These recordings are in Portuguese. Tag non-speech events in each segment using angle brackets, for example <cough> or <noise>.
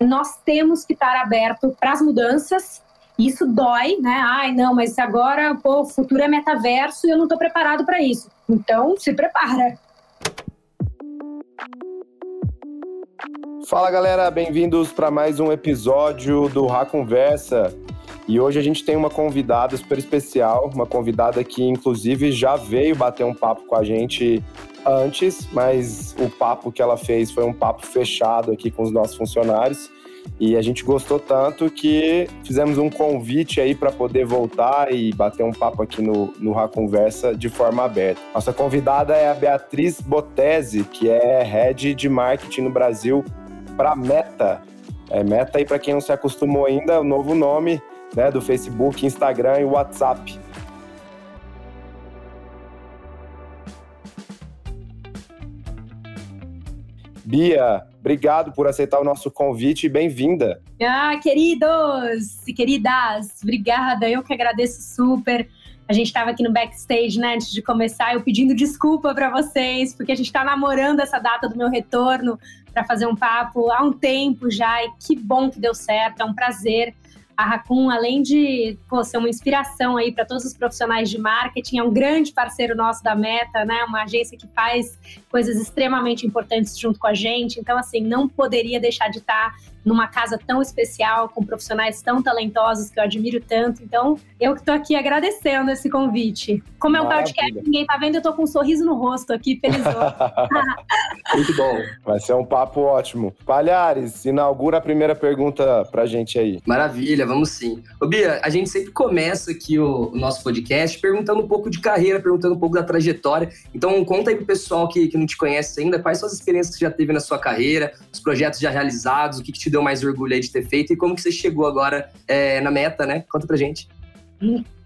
nós temos que estar aberto para as mudanças. Isso dói, né? Ai, não, mas agora, pô, o futuro é metaverso e eu não estou preparado para isso. Então, se prepara. Fala galera, bem-vindos para mais um episódio do Rá Conversa. E hoje a gente tem uma convidada super especial, uma convidada que inclusive já veio bater um papo com a gente antes, mas o papo que ela fez foi um papo fechado aqui com os nossos funcionários. E a gente gostou tanto que fizemos um convite aí para poder voltar e bater um papo aqui no, no Ra Conversa de forma aberta. Nossa convidada é a Beatriz Botese, que é Head de Marketing no Brasil para Meta. É, Meta aí, para quem não se acostumou ainda, é o novo nome né, do Facebook, Instagram e WhatsApp. Bia, obrigado por aceitar o nosso convite e bem-vinda. Ah, queridos e queridas, obrigada. Eu que agradeço super. A gente estava aqui no backstage, né, antes de começar, eu pedindo desculpa para vocês, porque a gente está namorando essa data do meu retorno para fazer um papo há um tempo já, e que bom que deu certo, é um prazer a Raccoon, além de pô, ser uma inspiração aí para todos os profissionais de marketing, é um grande parceiro nosso da Meta, né? Uma agência que faz coisas extremamente importantes junto com a gente. Então, assim, não poderia deixar de estar numa casa tão especial, com profissionais tão talentosos que eu admiro tanto. Então, eu que estou aqui agradecendo esse convite. Como é um Maravilha. podcast, ninguém tá vendo, eu tô com um sorriso no rosto aqui, feliz. <laughs> Muito bom. Vai ser um papo ótimo. Palhares, inaugura a primeira pergunta pra gente aí. Maravilha, vamos sim. Ô, Bia, a gente sempre começa aqui o, o nosso podcast perguntando um pouco de carreira, perguntando um pouco da trajetória. Então, conta aí pro pessoal que, que não te conhece ainda, quais são as experiências que você já teve na sua carreira, os projetos já realizados, o que, que te deu mais orgulho aí de ter feito e como que você chegou agora é, na meta, né? Conta pra gente.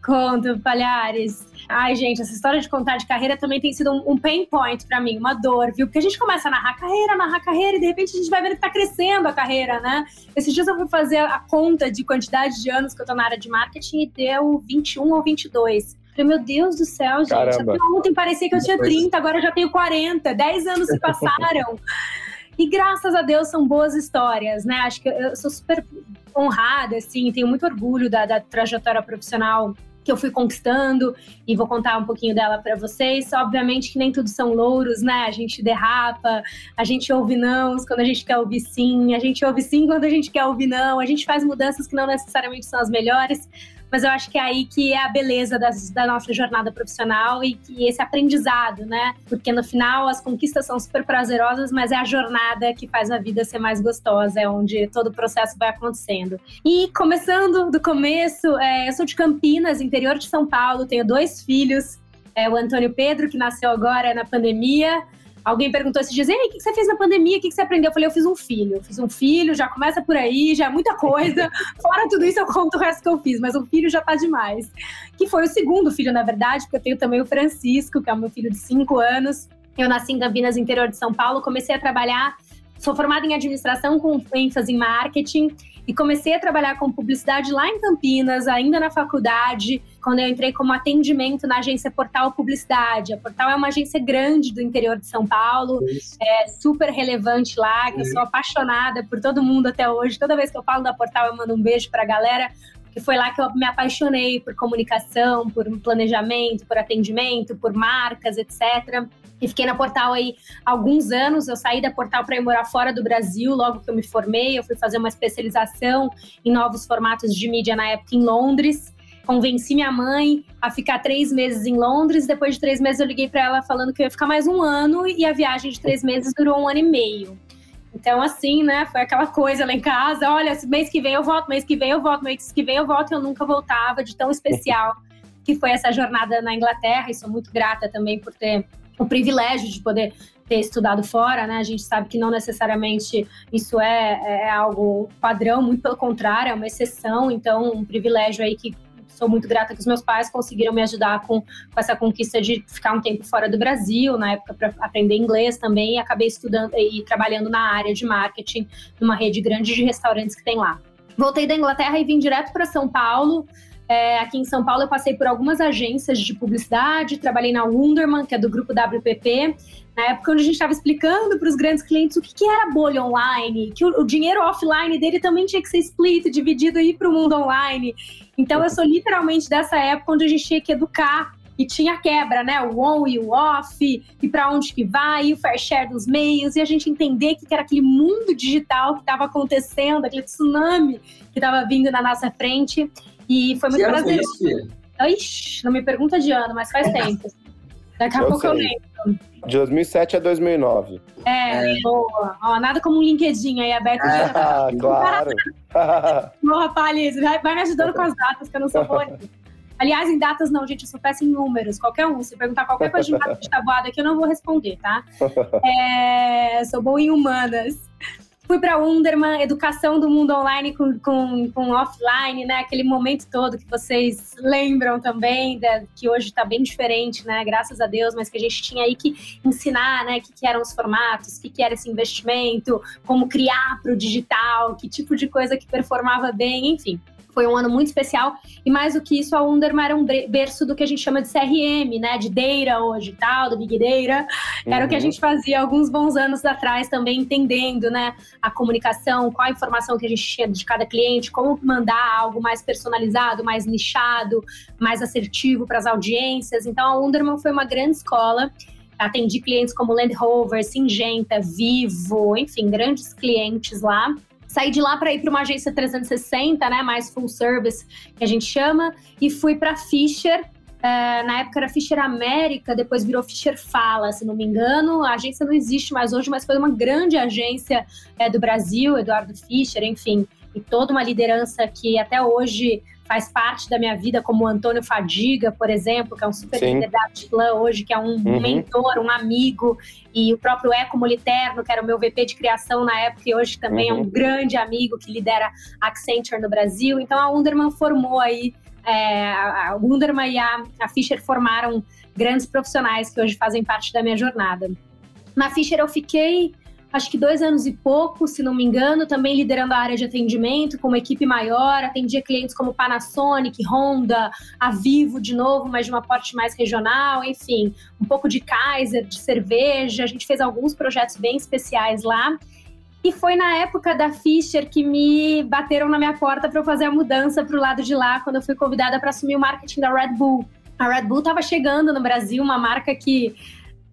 Conto, Palhares. Ai, gente, essa história de contar de carreira também tem sido um, um pain point para mim, uma dor, viu? Porque a gente começa a narrar carreira, narrar carreira, e de repente a gente vai vendo que tá crescendo a carreira, né? Esses dias eu fui fazer a conta de quantidade de anos que eu tô na área de marketing e deu 21 ou 22. Falei, meu Deus do céu, gente. Até ontem parecia que eu tinha 30, agora eu já tenho 40. 10 anos se passaram. <laughs> E graças a Deus são boas histórias, né? Acho que eu sou super honrada, assim, tenho muito orgulho da, da trajetória profissional que eu fui conquistando e vou contar um pouquinho dela para vocês. Obviamente que nem tudo são louros, né? A gente derrapa, a gente ouve não quando a gente quer ouvir sim, a gente ouve sim quando a gente quer ouvir não, a gente faz mudanças que não necessariamente são as melhores, mas eu acho que é aí que é a beleza das, da nossa jornada profissional e que esse aprendizado, né? Porque no final as conquistas são super prazerosas, mas é a jornada que faz a vida ser mais gostosa, é onde todo o processo vai acontecendo. E começando do começo, é, eu sou de Campinas, interior de São Paulo, tenho dois filhos, é, o Antônio Pedro, que nasceu agora na pandemia, Alguém perguntou esses dias, ei, o que você fez na pandemia? O que você aprendeu? Eu falei, eu fiz um filho. Eu fiz um filho, já começa por aí, já é muita coisa. <laughs> Fora tudo isso, eu conto o resto que eu fiz, mas um filho já tá demais. Que foi o segundo filho, na verdade, porque eu tenho também o Francisco, que é o meu filho de cinco anos. Eu nasci em Campinas, interior de São Paulo, comecei a trabalhar Sou formada em administração com ênfase em marketing e comecei a trabalhar com publicidade lá em Campinas, ainda na faculdade, quando eu entrei como atendimento na agência Portal Publicidade. A Portal é uma agência grande do interior de São Paulo, Isso. é super relevante lá, que eu sou apaixonada por todo mundo até hoje. Toda vez que eu falo da Portal, eu mando um beijo para a galera, que foi lá que eu me apaixonei por comunicação, por planejamento, por atendimento, por marcas, etc. E fiquei na Portal aí alguns anos. Eu saí da Portal para ir morar fora do Brasil logo que eu me formei. Eu fui fazer uma especialização em novos formatos de mídia na época em Londres. Convenci minha mãe a ficar três meses em Londres. Depois de três meses, eu liguei para ela falando que eu ia ficar mais um ano e a viagem de três meses durou um ano e meio. Então, assim, né, foi aquela coisa lá em casa: olha, mês que vem eu volto, mês que vem eu volto, mês que vem eu volto. Eu nunca voltava de tão especial <laughs> que foi essa jornada na Inglaterra. E sou muito grata também por ter o privilégio de poder ter estudado fora, né? A gente sabe que não necessariamente isso é, é algo padrão, muito pelo contrário, é uma exceção. Então, um privilégio aí que sou muito grata que os meus pais conseguiram me ajudar com, com essa conquista de ficar um tempo fora do Brasil, na época para aprender inglês também, e acabei estudando e trabalhando na área de marketing numa rede grande de restaurantes que tem lá. Voltei da Inglaterra e vim direto para São Paulo É, aqui em São Paulo eu passei por algumas agências de publicidade, trabalhei na Wunderman, que é do grupo WPP, na época onde a gente estava explicando para os grandes clientes o que, que, era bolha online, que o, o, dinheiro offline dele também tinha que ser split, dividido aí para o mundo online. Então eu sou literalmente dessa época onde a gente tinha que educar e tinha quebra, né? O on e o off, e para onde que vai, e o fair share dos meios, e a gente entender que era aquele mundo digital que estava acontecendo, aquele tsunami que estava vindo na nossa frente. E foi muito prazeroso. Ixi, não me pergunta de ano, mas faz <laughs> tempo. Daqui a eu pouco sei. eu lembro. De 2007 a 2009. É, é. boa. Ó, nada como um LinkedIn aí aberto. Ah, claro. <laughs> Boa, Palis, vai, vai me ajudando com as datas, que eu não sou boa. Aliás, em datas não, gente, eu sou péssima em números. Qualquer um, se perguntar qualquer coisa de de tabuada aqui, eu não vou responder, tá? <laughs> É, sou boa em humanas. Fui para Underman, educação do mundo online com, com, com, offline, né? Aquele momento todo que vocês lembram também, que hoje está bem diferente, né? Graças a Deus, mas que a gente tinha aí que ensinar, né? O que, que eram os formatos, o que, que era esse investimento, como criar para o digital, que tipo de coisa que performava bem, enfim. Foi um ano muito especial. E mais do que isso, a Underma era um berço do que a gente chama de CRM, né? De Data hoje tal, do Big Data. Era uhum. o que a uhum. gente fazia alguns bons anos atrás também, entendendo, né? A comunicação, qual a informação que a gente tinha de cada cliente, como mandar algo mais personalizado, mais nichado, mais assertivo para as audiências. Então, a Underman foi uma grande escola. Atendi clientes como Land Rover, Singenta, Vivo, enfim, grandes clientes lá. Saí de lá para ir para uma agência 360, né, mais full service, que a gente chama, e fui para Fischer. Uh, na época era Fischer América, depois virou Fischer Fala, se não me engano. A agência não existe mais hoje, mas foi uma grande agência é, do Brasil, Eduardo Fischer, enfim, e toda uma liderança que até hoje faz parte da minha vida, como o Antônio Fadiga, por exemplo, que é um super Sim. líder da Atlan hoje, que é um uhum. mentor, um amigo, e o próprio Eco Moliterno, que era o meu VP de criação na época, e hoje também uhum. é um uhum. grande amigo que lidera Accenture no Brasil. Então a Underman formou aí, é, a Underman e a, a Fischer formaram grandes profissionais que hoje fazem parte da minha jornada. Na Fischer eu fiquei acho que dois anos e pouco, se não me engano, também liderando a área de atendimento com uma equipe maior, atendia clientes como Panasonic, Honda, a Vivo de novo, mas de uma porte mais regional, enfim, um pouco de Kaiser, de cerveja, a gente fez alguns projetos bem especiais lá. E foi na época da Fischer que me bateram na minha porta para eu fazer a mudança para o lado de lá, quando eu fui convidada para assumir o marketing da Red Bull. A Red Bull estava chegando no Brasil, uma marca que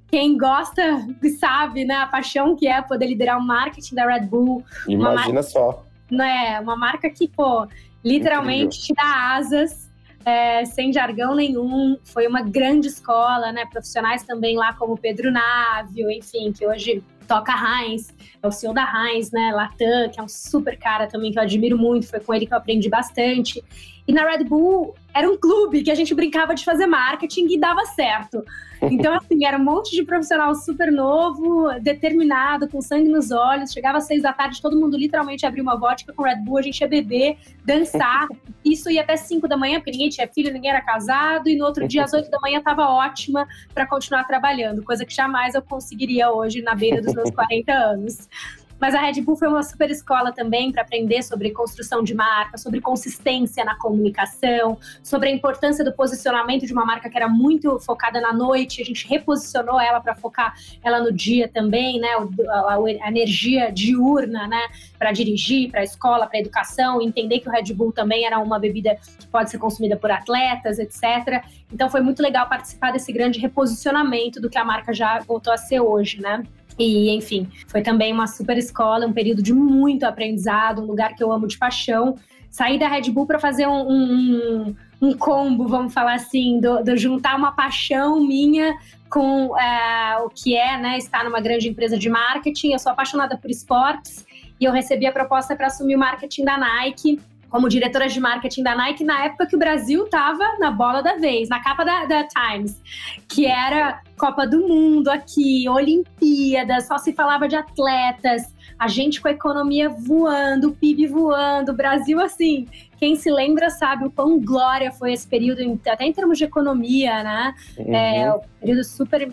quem gosta sabe, né, a paixão que é poder liderar o marketing da Red Bull. Imagina marca, só. Né, uma marca que, pô, literalmente Incrível. te dá asas, é, sem jargão nenhum. Foi uma grande escola, né? Profissionais também lá como Pedro Návio, enfim, que hoje toca Heinz, é o CEO da Heinz, né? Latam, que é um super cara também que eu admiro muito, foi com ele que eu aprendi bastante. E na Red Bull era um clube que a gente brincava de fazer marketing e dava certo. Então, <laughs> assim, era um monte de profissional super novo, determinado, com sangue nos olhos. Chegava às seis da tarde, todo mundo literalmente abria uma vodka com Red Bull, a gente ia beber, dançar. <laughs> Isso ia até cinco da manhã, porque ninguém tinha filho, ninguém era casado. E no outro dia, às oito da manhã, estava ótima para continuar trabalhando, coisa que jamais eu conseguiria hoje na beira dos meus <laughs> 40 anos. Mas a Red Bull foi uma super escola também para aprender sobre construção de marca, sobre consistência na comunicação, sobre a importância do posicionamento de uma marca que era muito focada na noite. A gente reposicionou ela para focar ela no dia também, né? A, energia diurna, né? Para dirigir, para a escola, para a educação, entender que o Red Bull também era uma bebida que pode ser consumida por atletas, etc. Então foi muito legal participar desse grande reposicionamento do que a marca já voltou a ser hoje, né? E, enfim, foi também uma super escola, um período de muito aprendizado, um lugar que eu amo de paixão. Saí da Red Bull para fazer um, um, um, combo, vamos falar assim, do, do juntar uma paixão minha com uh, o que é né, estar numa grande empresa de marketing. Eu sou apaixonada por esportes e eu recebi a proposta para assumir o marketing da Nike como diretora de marketing da Nike na época que o Brasil estava na bola da vez, na capa da, da, Times, que era Copa do Mundo aqui, Olimpíadas, só se falava de atletas, a gente com a economia voando, o PIB voando, o Brasil assim. Quem se lembra sabe o quão glória foi esse período, até em termos de economia, né? Uhum. É um período super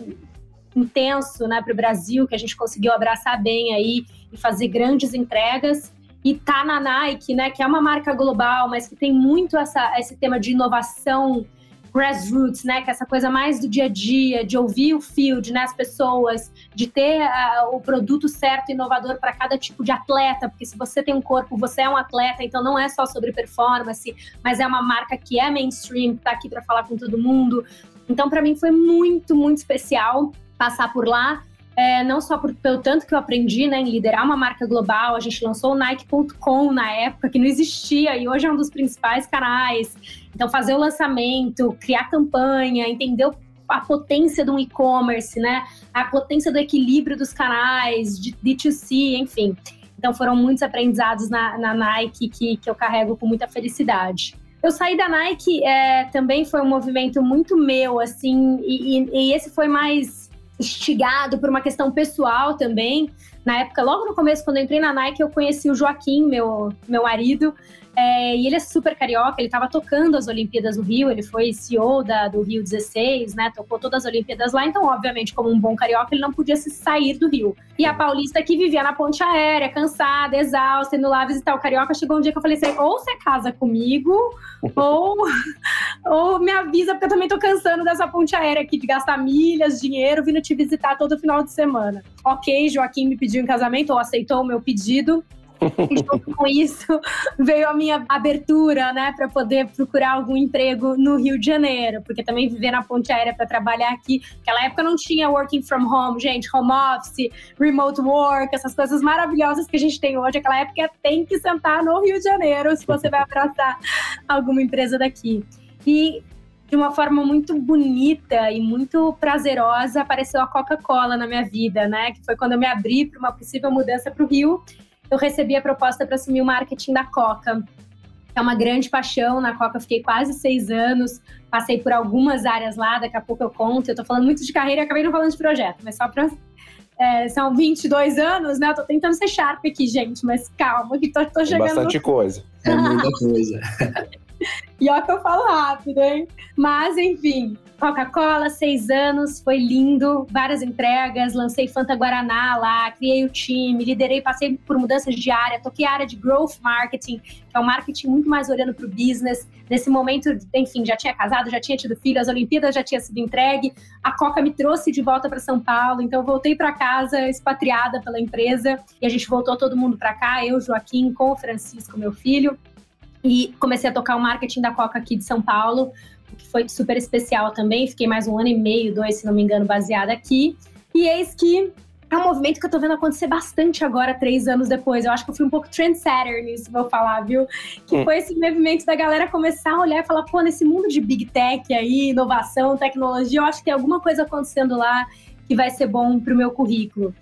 intenso né, para o Brasil, que a gente conseguiu abraçar bem aí e fazer grandes entregas. E tá na Nike, né, que é uma marca global, mas que tem muito essa, esse tema de inovação grassroots, né, que é essa coisa mais do dia a dia, de ouvir o field, né, as pessoas, de ter uh, o produto certo, inovador para cada tipo de atleta, porque se você tem um corpo, você é um atleta, então não é só sobre performance, mas é uma marca que é mainstream, que tá aqui para falar com todo mundo. Então, para mim foi muito, muito especial passar por lá. É, não só por, pelo tanto que eu aprendi né, em liderar uma marca global, a gente lançou o Nike.com na época, que não existia, e hoje é um dos principais canais. Então, fazer o lançamento, criar campanha, entender a potência do e-commerce, né? A potência do equilíbrio dos canais, de D2C, enfim. Então, foram muitos aprendizados na, na Nike que, que eu carrego com muita felicidade. Eu saí da Nike é, também foi um movimento muito meu, assim, e, e, e esse foi mais instigado por uma questão pessoal também. Na época, logo no começo, quando eu entrei na Nike, eu conheci o Joaquim, meu, meu marido, é, e ele é super carioca, ele estava tocando as Olimpíadas no Rio, ele foi CEO da, do Rio 16, né? Tocou todas as Olimpíadas lá, então, obviamente, como um bom carioca, ele não podia se sair do Rio. E a paulista que vivia na ponte aérea, cansada, exausta, indo lá visitar o carioca, chegou um dia que eu falei assim: ou você casa comigo, <laughs> ou, ou me avisa, porque eu também tô cansando dessa ponte aérea aqui, de gastar milhas, dinheiro, vindo te visitar todo final de semana. Ok, Joaquim me pediu em casamento, ou aceitou o meu pedido. Junto com isso veio a minha abertura, né, para poder procurar algum emprego no Rio de Janeiro, porque também viver na ponte aérea para trabalhar aqui, naquela época não tinha working from home, gente, home office, remote work, essas coisas maravilhosas que a gente tem hoje. Aquela época tem que sentar no Rio de Janeiro se você vai abraçar alguma empresa daqui. E de uma forma muito bonita e muito prazerosa apareceu a Coca-Cola na minha vida, né? Que foi quando eu me abri para uma possível mudança para o Rio eu recebi a proposta para assumir o marketing da Coca. É uma grande paixão. Na Coca fiquei quase seis anos, passei por algumas áreas lá, daqui a pouco eu conto. Eu tô falando muito de carreira e acabei não falando de projeto, mas só para é, são 22 anos, né? Eu tô tentando ser sharp aqui, gente, mas calma, que tô, tô chegando. Bastante coisa. É muita coisa. <laughs> <laughs> e ó que eu falo rápido, hein? Mas, enfim, Coca-Cola, seis anos, foi lindo, várias entregas, lancei Fanta Guaraná lá, criei o time, liderei, passei por mudanças de área, toquei a área de Growth Marketing, que é um marketing muito mais olhando para o business. Nesse momento, enfim, já tinha casado, já tinha tido filho, as Olimpíadas já tinha sido entregue, a Coca me trouxe de volta para São Paulo, então voltei para casa expatriada pela empresa e a gente voltou todo mundo para cá, eu, Joaquim, com o Francisco, meu filho, e comecei a tocar o marketing da Coca aqui de São Paulo que foi super especial também. Fiquei mais um ano e meio, dois, se não me engano, baseada aqui. E eis que é um movimento que eu tô vendo acontecer bastante agora, três anos depois. Eu acho que eu fui um pouco trendsetter nisso, vou falar, viu? Que hum. foi esse movimento da galera começar a olhar e falar, pô, nesse mundo de big tech aí, inovação, tecnologia, eu acho que tem alguma coisa acontecendo lá que vai ser bom pro meu currículo.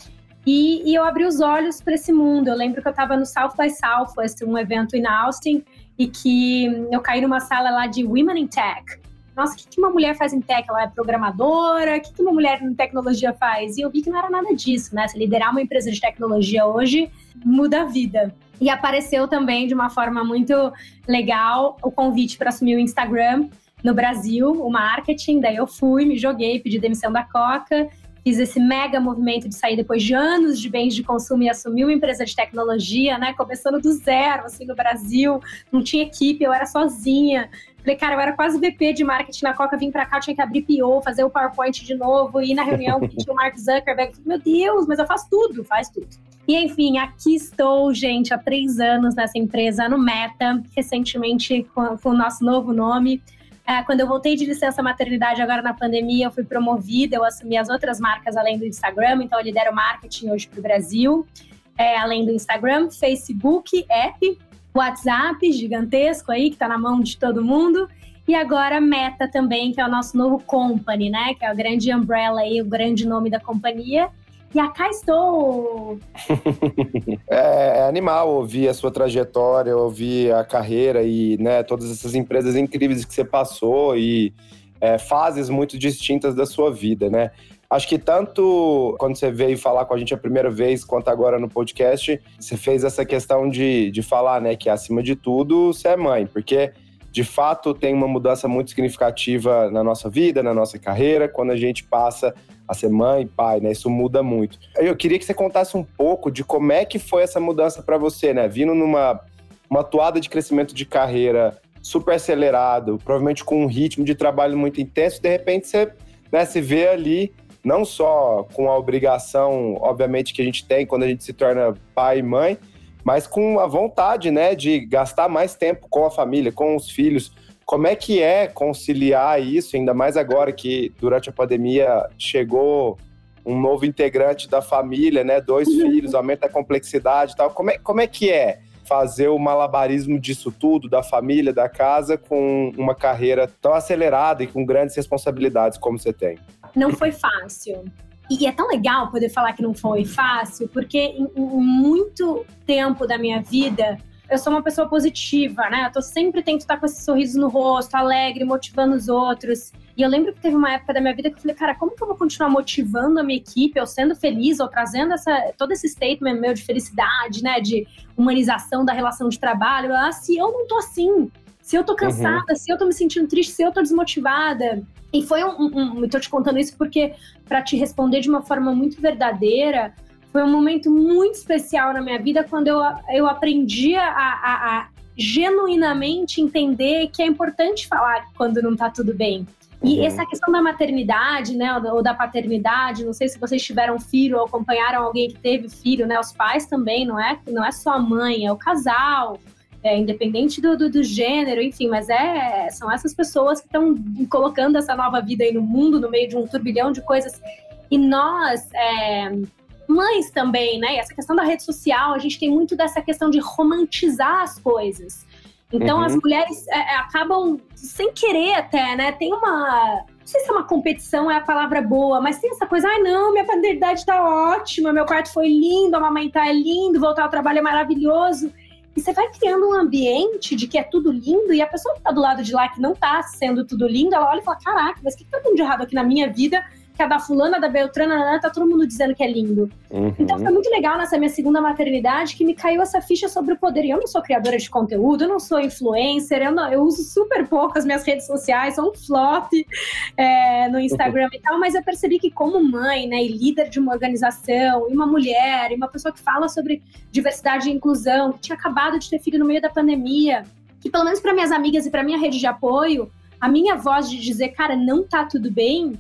E, e eu abri os olhos para esse mundo. Eu lembro que eu estava no South by Southwest, um evento em Austin, e que eu caí numa sala lá de Women in Tech. Nossa, o que, uma mulher faz em tech? Ela é programadora? O que, uma mulher em tecnologia faz? E eu vi que não era nada disso, né? Se liderar uma empresa de tecnologia hoje muda a vida. E apareceu também de uma forma muito legal o convite para assumir o Instagram no Brasil, o marketing. Daí eu fui, me joguei, pedi demissão da Coca fiz esse mega movimento de sair depois de anos de bens de consumo e assumir uma empresa de tecnologia, né? Começando do zero, assim, no Brasil. Não tinha equipe, eu era sozinha. Falei, cara, eu era quase VP de marketing na Coca, vim pra cá, eu tinha que abrir PO, fazer o PowerPoint de novo, ir na reunião que tinha o Mark Zuckerberg. Falei, meu Deus, mas eu faço tudo, faz tudo. E enfim, aqui estou, gente, há três anos nessa empresa, no Meta, recentemente com, com o nosso novo nome. É, quando eu voltei de licença maternidade agora na pandemia, eu fui promovida, eu assumi as outras marcas além do Instagram, então eu lidero marketing hoje para o Brasil, é, além do Instagram, Facebook, app, WhatsApp gigantesco aí, que está na mão de todo mundo, e agora Meta também, que é o nosso novo company, né? Que é o grande umbrella aí, o grande nome da companhia. E acá estou! <laughs> é, é, animal ouvir a sua trajetória, ouvir a carreira e né, todas essas empresas incríveis que você passou e é, fases muito distintas da sua vida, né? Acho que tanto quando você veio falar com a gente a primeira vez, quanto agora no podcast, você fez essa questão de, de falar, né, que acima de tudo você é mãe, porque de fato tem uma mudança muito significativa na nossa vida, na nossa carreira, quando a gente passa a ser mãe, pai, né? Isso muda muito. Eu queria que você contasse um pouco de como é que foi essa mudança para você, né? Vindo numa uma toada de crescimento de carreira super acelerado, provavelmente com um ritmo de trabalho muito intenso, de repente você né, se vê ali não só com a obrigação, obviamente, que a gente tem quando a gente se torna pai e mãe, mas com a vontade, né, de gastar mais tempo com a família, com os filhos. Como é que é conciliar isso, ainda mais agora que durante a pandemia chegou um novo integrante da família, né, dois uhum. filhos, aumenta a complexidade e tal. Como é, como é que é fazer o malabarismo disso tudo, da família, da casa, com uma carreira tão acelerada e com grandes responsabilidades como você tem? Não foi fácil. E é tão legal poder falar que não foi fácil, porque em, em muito tempo da minha vida eu sou uma pessoa positiva, né? Eu tô sempre tento estar com esse sorriso no rosto, alegre, motivando os outros. E eu lembro que teve uma época da minha vida que eu falei, cara, como que eu vou continuar motivando a minha equipe, ou sendo feliz, ou trazendo essa, todo esse statement meu de felicidade, né? De humanização da relação de trabalho, ah, se eu não tô assim, se eu tô cansada, uhum. se eu tô me sentindo triste, se eu tô desmotivada. E foi um. um, tô te contando isso porque, para te responder de uma forma muito verdadeira, foi um momento muito especial na minha vida quando eu, eu aprendi a, a, a genuinamente entender que é importante falar quando não tá tudo bem. E uhum. essa questão da maternidade, né, ou da paternidade, não sei se vocês tiveram filho ou acompanharam alguém que teve filho, né, os pais também, não é, não é só a mãe, é o casal, é, independente do, do, do, gênero, enfim, mas é, são essas pessoas que estão colocando essa nova vida aí no mundo, no meio de um turbilhão de coisas. E nós, é, mães também, né? Essa questão da rede social, a gente tem muito dessa questão de romantizar as coisas. Então uhum. as mulheres é, é, acabam sem querer até, né? Tem uma. Não sei se é uma competição, é a palavra boa, mas tem essa coisa, ai ah, não, minha paternidade tá ótima, meu quarto foi lindo, amamentar é lindo, voltar ao trabalho é maravilhoso. E você vai criando um ambiente de que é tudo lindo, e a pessoa que tá do lado de lá que não tá sendo tudo lindo, ela olha e fala: caraca, mas o que tá dando de errado aqui na minha vida? Que a da fulana, da Beltrana, tá todo mundo dizendo que é lindo. Uhum. Então foi muito legal nessa minha segunda maternidade que me caiu essa ficha sobre o poder. E eu não sou criadora de conteúdo, eu não sou influencer, eu, não, eu uso super pouco as minhas redes sociais, sou um flop é, no Instagram uhum. e tal, mas eu percebi que como mãe, né, e líder de uma organização, e uma mulher, e uma pessoa que fala sobre diversidade e inclusão, que tinha acabado de ter filho no meio da pandemia, que pelo menos para minhas amigas e para minha rede de apoio, a minha voz de dizer, cara, não tá tudo bem,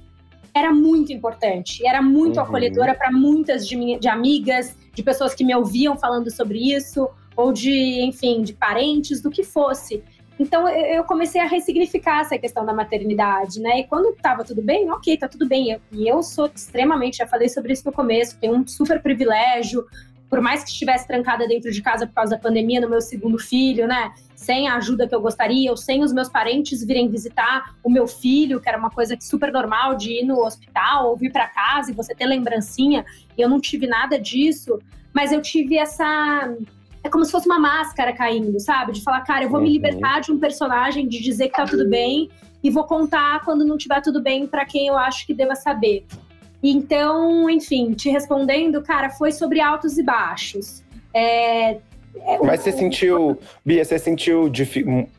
era muito importante. Era muito uhum. acolhedora para muitas de, minha, de amigas, de pessoas que me ouviam falando sobre isso, ou de, enfim, de parentes, do que fosse. Então eu comecei a ressignificar essa questão da maternidade, né? E quando estava tudo bem, ok, tá tudo bem. E eu, eu sou extremamente, já falei sobre isso no começo, tenho um super privilégio, por mais que estivesse trancada dentro de casa por causa da pandemia no meu segundo filho, né? Sem a ajuda que eu gostaria, ou sem os meus parentes virem visitar o meu filho, que era uma coisa super normal de ir no hospital ou vir para casa e você ter lembrancinha. E eu não tive nada disso, mas eu tive essa é como se fosse uma máscara caindo, sabe? De falar, cara, eu vou me uhum. libertar de um personagem, de dizer que tá tudo bem e vou contar quando não tiver tudo bem para quem eu acho que deva saber. Então, enfim, te respondendo, cara, foi sobre altos e baixos. É, é, Mas você sentiu, Bia, você sentiu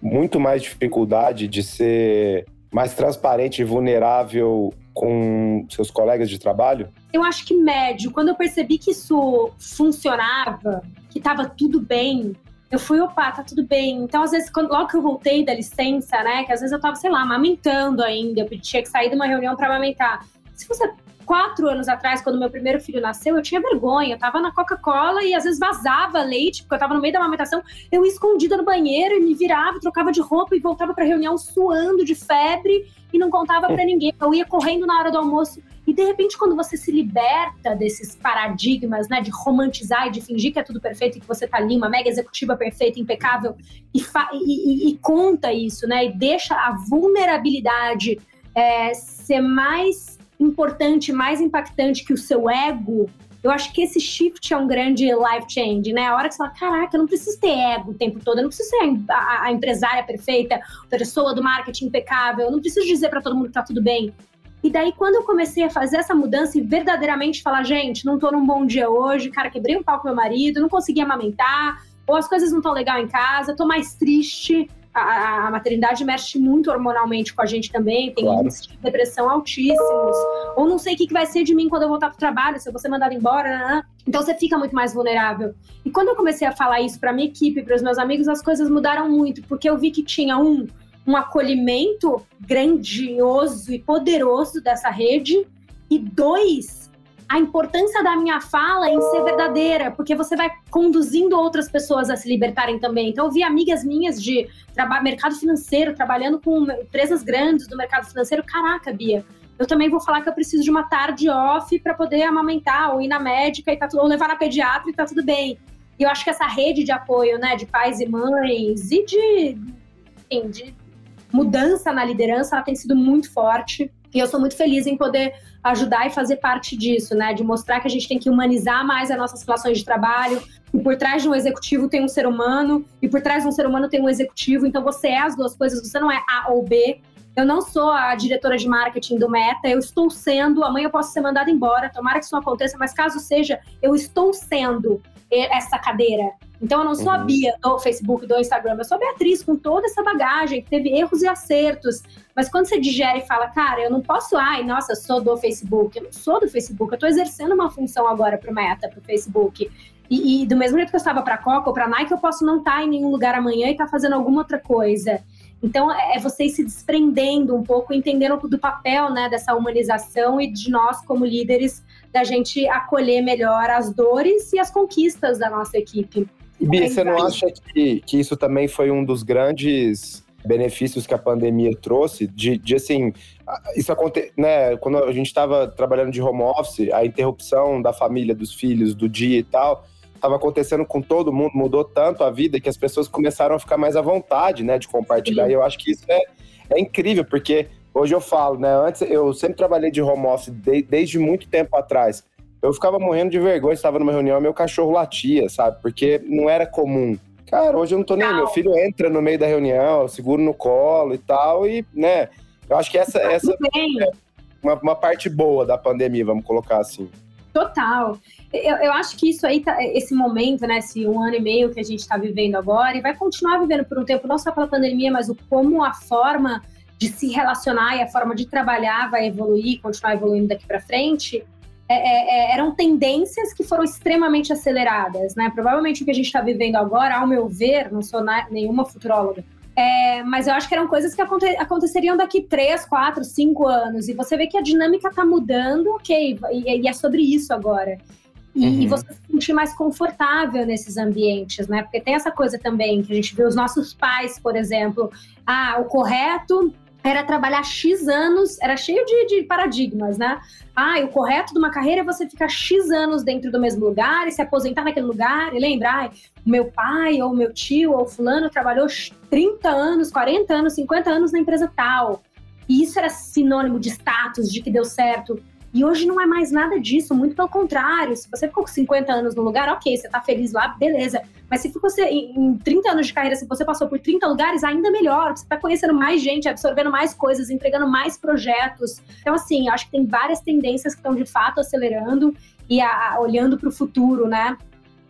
muito mais dificuldade de ser mais transparente e vulnerável com seus colegas de trabalho? Eu acho que médio. Quando eu percebi que isso funcionava, que estava tudo bem, eu fui, opa, tá tudo bem. Então, às vezes, quando, logo que eu voltei da licença, né, que às vezes eu tava, sei lá, amamentando ainda, eu tinha que sair de uma reunião para amamentar. Se você quatro anos atrás, quando meu primeiro filho nasceu, eu tinha vergonha. Eu tava na Coca-Cola e às vezes vazava leite, porque eu tava no meio da amamentação. Eu ia escondida no banheiro e me virava, trocava de roupa e voltava pra reunião suando de febre e não contava para ninguém. Eu ia correndo na hora do almoço. E de repente, quando você se liberta desses paradigmas, né, de romantizar e de fingir que é tudo perfeito e que você tá ali, uma mega executiva perfeita, impecável, e, e, e, conta isso, né, e deixa a vulnerabilidade é, ser mais importante, mais impactante que o seu ego, eu acho que esse shift é um grande life change, né? A hora que você fala, caraca, eu não preciso ter ego o tempo todo, eu não preciso ser a, a empresária perfeita, a pessoa do marketing impecável, eu não preciso dizer para todo mundo que tá tudo bem. E daí, quando eu comecei a fazer essa mudança e verdadeiramente falar, gente, não tô num bom dia hoje, cara, quebrei um pau com meu marido, não consegui amamentar, ou as coisas não estão legal em casa, tô mais triste, a, a, maternidade mexe muito hormonalmente com a gente também, tem claro. de depressão altíssimos. Ou não sei o que, que vai ser de mim quando eu voltar pro trabalho, se eu vou ser mandada embora. Né, né? Então você fica muito mais vulnerável. E quando eu comecei a falar isso para minha equipe, para os meus amigos, as coisas mudaram muito, porque eu vi que tinha um, um acolhimento grandioso e poderoso dessa rede, e dois, a importância da minha fala em ser verdadeira, porque você vai conduzindo outras pessoas a se libertarem também. Então, eu vi amigas minhas de mercado financeiro, trabalhando com empresas grandes do mercado financeiro. Caraca, Bia, eu também vou falar que eu preciso de uma tarde off para poder amamentar, ou ir na médica e tá tudo, ou levar na pediatra e tá tudo bem. E eu acho que essa rede de apoio, né, de pais e mães e de, enfim, de mudança na liderança, ela tem sido muito forte. E eu sou muito feliz em poder ajudar e fazer parte disso, né? De mostrar que a gente tem que humanizar mais as nossas relações de trabalho. E por trás de um executivo tem um ser humano, e por trás de um ser humano tem um executivo. Então você é as duas coisas, você não é A ou B. Eu não sou a diretora de marketing do Meta, eu estou sendo. Amanhã eu posso ser mandada embora, tomara que isso não aconteça, mas caso seja, eu estou sendo essa cadeira. Então eu não sou uhum. a Bia do Facebook, do Instagram, eu sou a Beatriz com toda essa bagagem, que teve erros e acertos. Mas quando você digere e fala, cara, eu não posso, ai, nossa, sou do Facebook. Eu não sou do Facebook, eu estou exercendo uma função agora pro Meta, pro Facebook. E, e, do mesmo jeito que eu estava para Coca ou para Nike, eu posso não estar tá em nenhum lugar amanhã e estar tá fazendo alguma outra coisa. Então, é, é vocês se desprendendo um pouco, entendendo do papel né, dessa humanização e de nós, como líderes, da gente acolher melhor as dores e as conquistas da nossa equipe. Bia, você não acha que, que isso também foi um dos grandes benefícios que a pandemia trouxe? De, de assim, isso acontece, né? Quando a gente estava trabalhando de home office, a interrupção da família, dos filhos, do dia e tal, estava acontecendo com todo mundo, mudou tanto a vida que as pessoas começaram a ficar mais à vontade, né, de compartilhar. Sim. E eu acho que isso é, é incrível, porque hoje eu falo, né? Antes eu sempre trabalhei de home office de, desde muito tempo atrás eu ficava morrendo de vergonha, estava numa reunião, meu cachorro latia, sabe? Porque não era comum. Cara, hoje eu não tô nem. Meu filho entra no meio da reunião, eu seguro no colo e tal, e, né? Eu acho que essa, tá essa é uma, uma parte boa da pandemia, vamos colocar assim. Total. Eu, eu, acho que isso aí, tá, esse momento, né, esse um ano e meio que a gente está vivendo agora, e vai continuar vivendo por um tempo, não só pela pandemia, mas o como a forma de se relacionar e a forma de trabalhar vai evoluir, continuar evoluindo daqui para frente. É, é, é, eram tendências que foram extremamente aceleradas, né? Provavelmente o que a gente está vivendo agora, ao meu ver, não sou na, nenhuma futuróloga, é, mas eu acho que eram coisas que aconte aconteceriam daqui três, quatro, cinco anos. E você vê que a dinâmica está mudando, ok, e, e, é sobre isso agora. E, uhum. e, você se sentir mais confortável nesses ambientes, né? Porque tem essa coisa também que a gente vê os nossos pais, por exemplo, ah, o correto era trabalhar X anos, era cheio de, de, paradigmas, né? Ah, o correto de uma carreira é você ficar X anos dentro do mesmo lugar e se aposentar naquele lugar. E lembrar, meu pai ou meu tio ou fulano trabalhou 30 anos, 40 anos, 50 anos na empresa tal. E isso era sinônimo de status, de que deu certo. E hoje não é mais nada disso, muito pelo contrário. Se você ficou com 50 anos no lugar, ok, você tá feliz lá, beleza. Mas se você, em 30 anos de carreira, se você passou por 30 lugares, ainda melhor. Você tá conhecendo mais gente, absorvendo mais coisas, entregando mais projetos. Então, assim, acho que tem várias tendências que estão de fato acelerando e a, a, olhando para o futuro, né?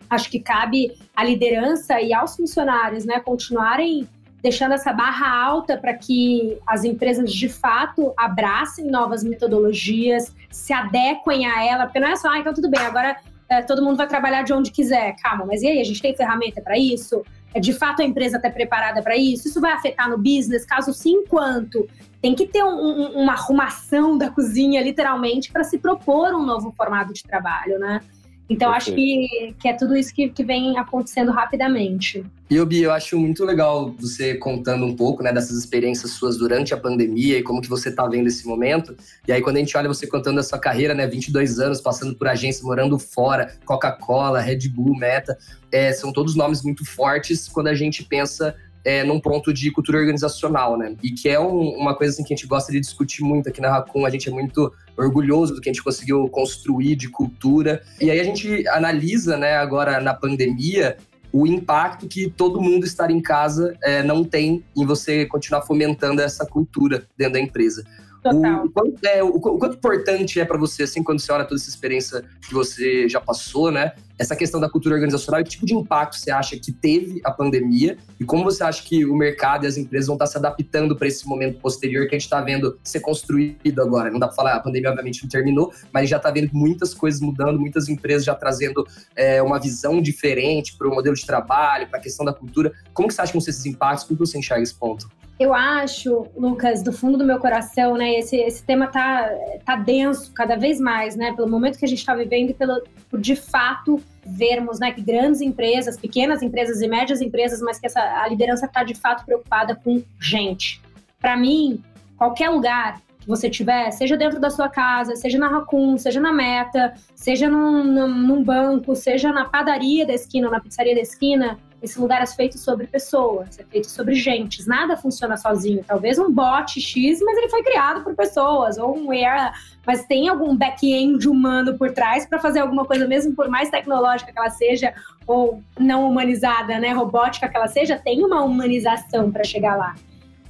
Acho que cabe à liderança e aos funcionários, né, continuarem deixando essa barra alta para que as empresas de fato abracem novas metodologias, se adequem a ela, porque não é só, ah, então tudo bem, agora é, todo mundo vai trabalhar de onde quiser. Calma, mas e aí? A gente tem ferramenta para isso? É, de fato a empresa está preparada para isso? Isso vai afetar no business? Caso sim, quanto? Tem que ter um, um, uma arrumação da cozinha, literalmente, para se propor um novo formato de trabalho, né? Então, acho que, que é tudo isso que, que vem acontecendo rapidamente. E, Obi, eu acho muito legal você contando um pouco né, dessas experiências suas durante a pandemia e como que você está vendo esse momento. E aí, quando a gente olha você contando a sua carreira, né, 22 anos, passando por agência, morando fora, Coca-Cola, Red Bull, Meta, é, são todos nomes muito fortes quando a gente pensa é, num ponto de cultura organizacional, né? E que é um, uma coisa assim, que a gente gosta de discutir muito aqui na Raccoon. A gente é muito orgulhoso do que a gente conseguiu construir de cultura. E aí a gente analisa, né, agora na pandemia, o impacto que todo mundo estar em casa é, não tem em você continuar fomentando essa cultura dentro da empresa. Total. O, quanto, é, o, o quanto importante é para você, assim, quando você olha toda essa experiência que você já passou, né? essa questão da cultura organizacional que tipo de impacto você acha que teve a pandemia e como você acha que o mercado e as empresas vão estar se adaptando para esse momento posterior que a gente está vendo ser construído agora. Não dá para falar, a pandemia obviamente não terminou, mas já está vendo muitas coisas mudando, muitas empresas já trazendo é, uma visão diferente para o modelo de trabalho, para a questão da cultura. Como que você acha que vão ser esses impactos? Como você enxerga esse ponto? Eu acho, Lucas, do fundo do meu coração, né? Esse, esse tema tá, tá denso cada vez mais, né? Pelo momento que a gente está vivendo e pelo, por de fato vermos né, que grandes empresas, pequenas empresas e médias empresas, mas que essa, a liderança está de fato preocupada com gente. Para mim, qualquer lugar que você tiver, seja dentro da sua casa, seja na Raccoon, seja na Meta, seja num, num, num banco, seja na padaria da esquina na pizzaria da esquina, esse lugar é feito sobre pessoas, é feito sobre gentes. Nada funciona sozinho. Talvez um bot X, mas ele foi criado por pessoas, ou um Air, mas tem algum back-end humano por trás para fazer alguma coisa, mesmo por mais tecnológica que ela seja, ou não humanizada, né, robótica que ela seja, tem uma humanização para chegar lá.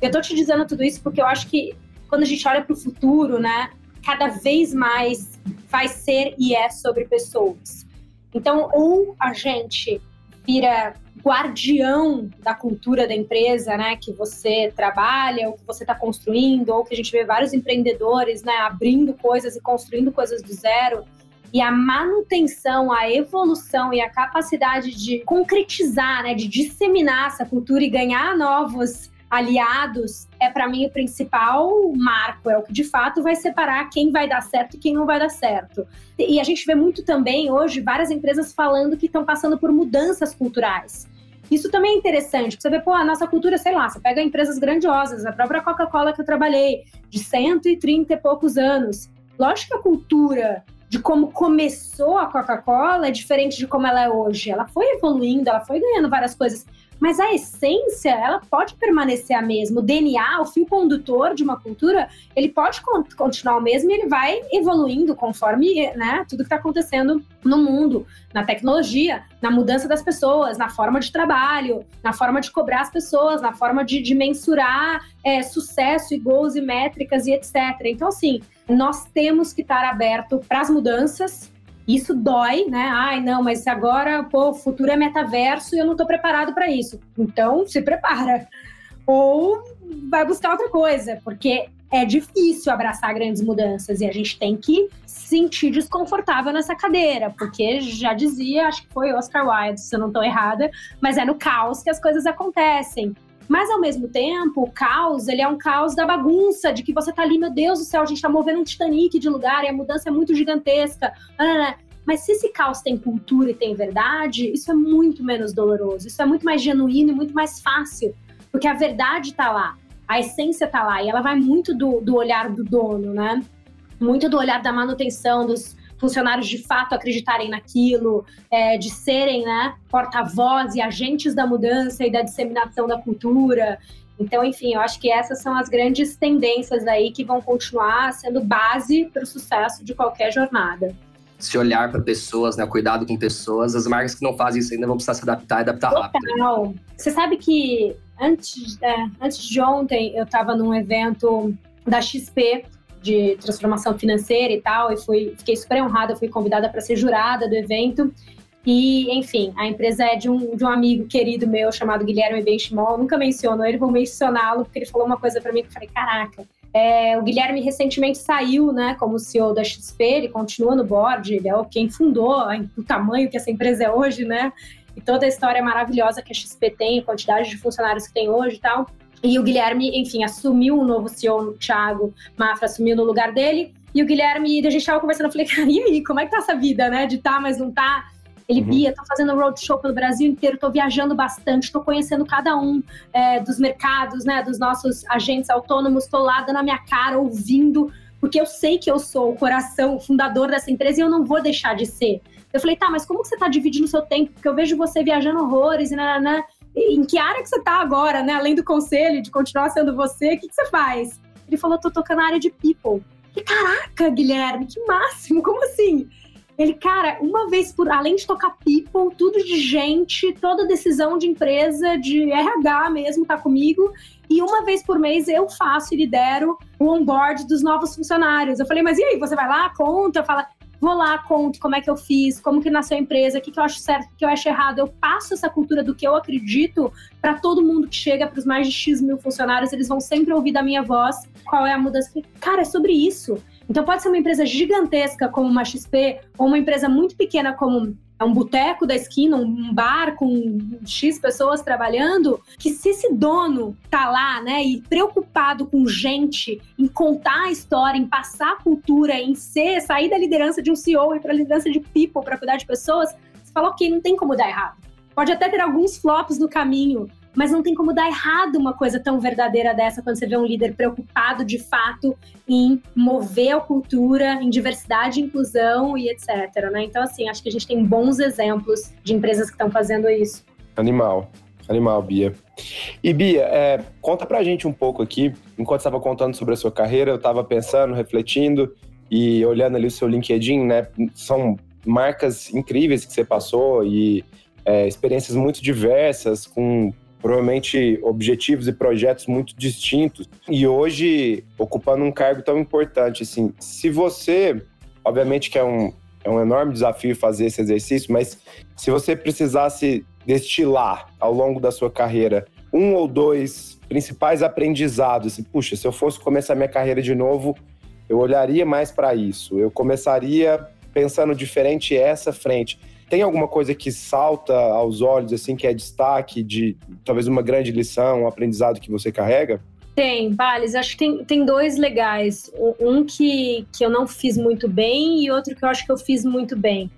Eu tô te dizendo tudo isso porque eu acho que quando a gente olha para o futuro, né, cada vez mais vai ser e é sobre pessoas. Então, ou a gente vira guardião da cultura da empresa, né, que você trabalha, ou que você está construindo, ou que a gente vê vários empreendedores, né, abrindo coisas e construindo coisas do zero. E a manutenção, a evolução e a capacidade de concretizar, né, de disseminar essa cultura e ganhar novos aliados é para mim o principal marco, é o que de fato vai separar quem vai dar certo e quem não vai dar certo. E a gente vê muito também hoje várias empresas falando que estão passando por mudanças culturais. Isso também é interessante, você vê, pô, a nossa cultura, sei lá, você pega empresas grandiosas, a própria Coca-Cola que eu trabalhei, de 130 e poucos anos. Lógico que a cultura de como começou a Coca-Cola é diferente de como ela é hoje. Ela foi evoluindo, ela foi ganhando várias coisas mas a essência, ela pode permanecer a mesma. O DNA, o fio condutor de uma cultura, ele pode continuar o mesmo e ele vai evoluindo conforme né, tudo que está acontecendo no mundo, na tecnologia, na mudança das pessoas, na forma de trabalho, na forma de cobrar as pessoas, na forma de, de mensurar é, sucesso e goals e métricas e etc. Então, assim, nós temos que estar aberto para as mudanças, isso dói, né? Ai, não, mas agora, pô, o futuro é metaverso e eu não estou preparado para isso. Então, se prepara. Ou vai buscar outra coisa, porque é difícil abraçar grandes mudanças e a gente tem que se sentir desconfortável nessa cadeira, porque já dizia, acho que foi Oscar Wilde, se eu não estou errada, mas é no caos que as coisas acontecem. Mas ao mesmo tempo, o caos, ele é um caos da bagunça, de que você tá ali, meu Deus do céu, a gente tá movendo um Titanic de lugar e a mudança é muito gigantesca. Mas se esse caos tem cultura e tem verdade, isso é muito menos doloroso, isso é muito mais genuíno e muito mais fácil, porque a verdade tá lá, a essência tá lá, e ela vai muito do, do olhar do dono, né? Muito do olhar da manutenção, dos, funcionários de fato acreditarem naquilo, é, de serem né, porta-voz e agentes da mudança e da disseminação da cultura. Então, enfim, eu acho que essas são as grandes tendências aí que vão continuar sendo base para o sucesso de qualquer jornada. Se olhar para pessoas, né, cuidado com pessoas, as marcas que não fazem isso ainda vão precisar se adaptar e adaptar Total. rápido. Você sabe que antes, é, antes de ontem eu estava num evento da XP de transformação financeira e tal, e fui, fiquei super honrada, fui convidada para ser jurada do evento. E, enfim, a empresa é de um, de um amigo querido meu chamado Guilherme Benchimol. Nunca menciono ele, vou mencioná-lo, porque ele falou uma coisa para mim que eu falei: caraca. É, o Guilherme recentemente saiu, né, como CEO da XP, ele continua no board, ele é quem fundou o tamanho que essa empresa é hoje, né, e toda a história maravilhosa que a XP tem, a quantidade de funcionários que tem hoje e tal. E o Guilherme, enfim, assumiu o novo CEO, o Thiago Mafra assumiu no lugar dele. E o Guilherme, a gente estava conversando, eu falei, cara, e aí, como é que tá essa vida, né? De tá, mas não tá. Ele, uhum. Bia, tô fazendo roadshow pelo Brasil inteiro, tô viajando bastante, tô conhecendo cada um é, dos mercados, né? Dos nossos agentes autônomos, tô lá dando a minha cara, ouvindo, porque eu sei que eu sou o coração, o fundador dessa empresa e eu não vou deixar de ser. Eu falei, tá, mas como que você tá dividindo o seu tempo? Porque eu vejo você viajando horrores e né, em que área que você tá agora, né? Além do conselho, de continuar sendo você, o que, que você faz? Ele falou, tô tocando na área de people. E caraca, Guilherme, que máximo, como assim? Ele, cara, uma vez por. Além de tocar people, tudo de gente, toda decisão de empresa, de RH mesmo, tá comigo. E uma vez por mês eu faço e lidero o onboard dos novos funcionários. Eu falei, mas e aí, você vai lá, conta, fala vou lá, conto como é que eu fiz, como que nasceu a empresa, o que, que eu acho certo, o que eu acho errado. Eu passo essa cultura do que eu acredito para todo mundo que chega, para os mais de X mil funcionários, eles vão sempre ouvir da minha voz qual é a mudança. Cara, é sobre isso. Então pode ser uma empresa gigantesca como uma XP, ou uma empresa muito pequena como é um boteco da esquina, um bar com X pessoas trabalhando, que se esse dono tá lá, né, e preocupado com gente, em contar a história, em passar a cultura, em ser, sair da liderança de um CEO e para a liderança de people para cuidar de pessoas, você fala, ok, não tem como dar errado. Pode até ter alguns flops no caminho, mas não tem como dar errado uma coisa tão verdadeira dessa quando você vê um líder preocupado de fato em mover a cultura, em diversidade, inclusão e etc. Né? Então, assim, acho que a gente tem bons exemplos de empresas que estão fazendo isso. Animal. Animal, Bia. E Bia, é, conta pra gente um pouco aqui, enquanto estava contando sobre a sua carreira, eu estava pensando, refletindo e olhando ali o seu LinkedIn, né? São marcas incríveis que você passou e é, experiências muito diversas, com provavelmente objetivos e projetos muito distintos. E hoje, ocupando um cargo tão importante, assim, se você, obviamente que é um, é um enorme desafio fazer esse exercício, mas se você precisasse destilar ao longo da sua carreira um ou dois principais aprendizados, assim, puxa, se eu fosse começar minha carreira de novo, eu olharia mais para isso, eu começaria pensando diferente essa frente. Tem alguma coisa que salta aos olhos, assim, que é destaque de talvez uma grande lição, um aprendizado que você carrega? Tem, Vales. Acho que tem, tem dois legais. Um que, que eu não fiz muito bem e outro que eu acho que eu fiz muito bem.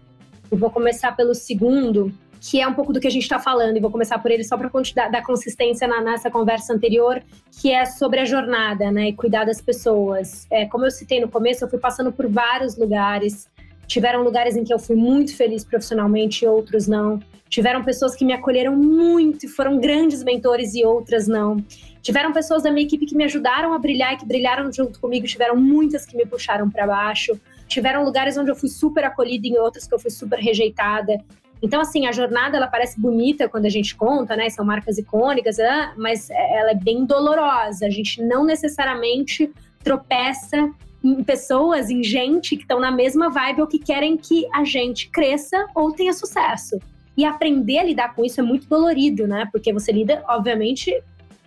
Eu vou começar pelo segundo, que é um pouco do que a gente está falando, e vou começar por ele só para dar consistência na, nessa conversa anterior, que é sobre a jornada, né, e cuidar das pessoas. É, como eu citei no começo, eu fui passando por vários lugares, Tiveram lugares em que eu fui muito feliz profissionalmente e outros não. Tiveram pessoas que me acolheram muito e foram grandes mentores e outras não. Tiveram pessoas da minha equipe que me ajudaram a brilhar e que brilharam junto comigo. Tiveram muitas que me puxaram para baixo. Tiveram lugares onde eu fui super acolhida e outros que eu fui super rejeitada. Então, assim, a jornada ela parece bonita quando a gente conta, né? São marcas icônicas, ah, mas ela é bem dolorosa. A gente não necessariamente tropeça em pessoas, em gente que estão na mesma vibe ou que querem que a gente cresça ou tenha sucesso. E aprender a lidar com isso é muito dolorido, né? Porque você lida, obviamente,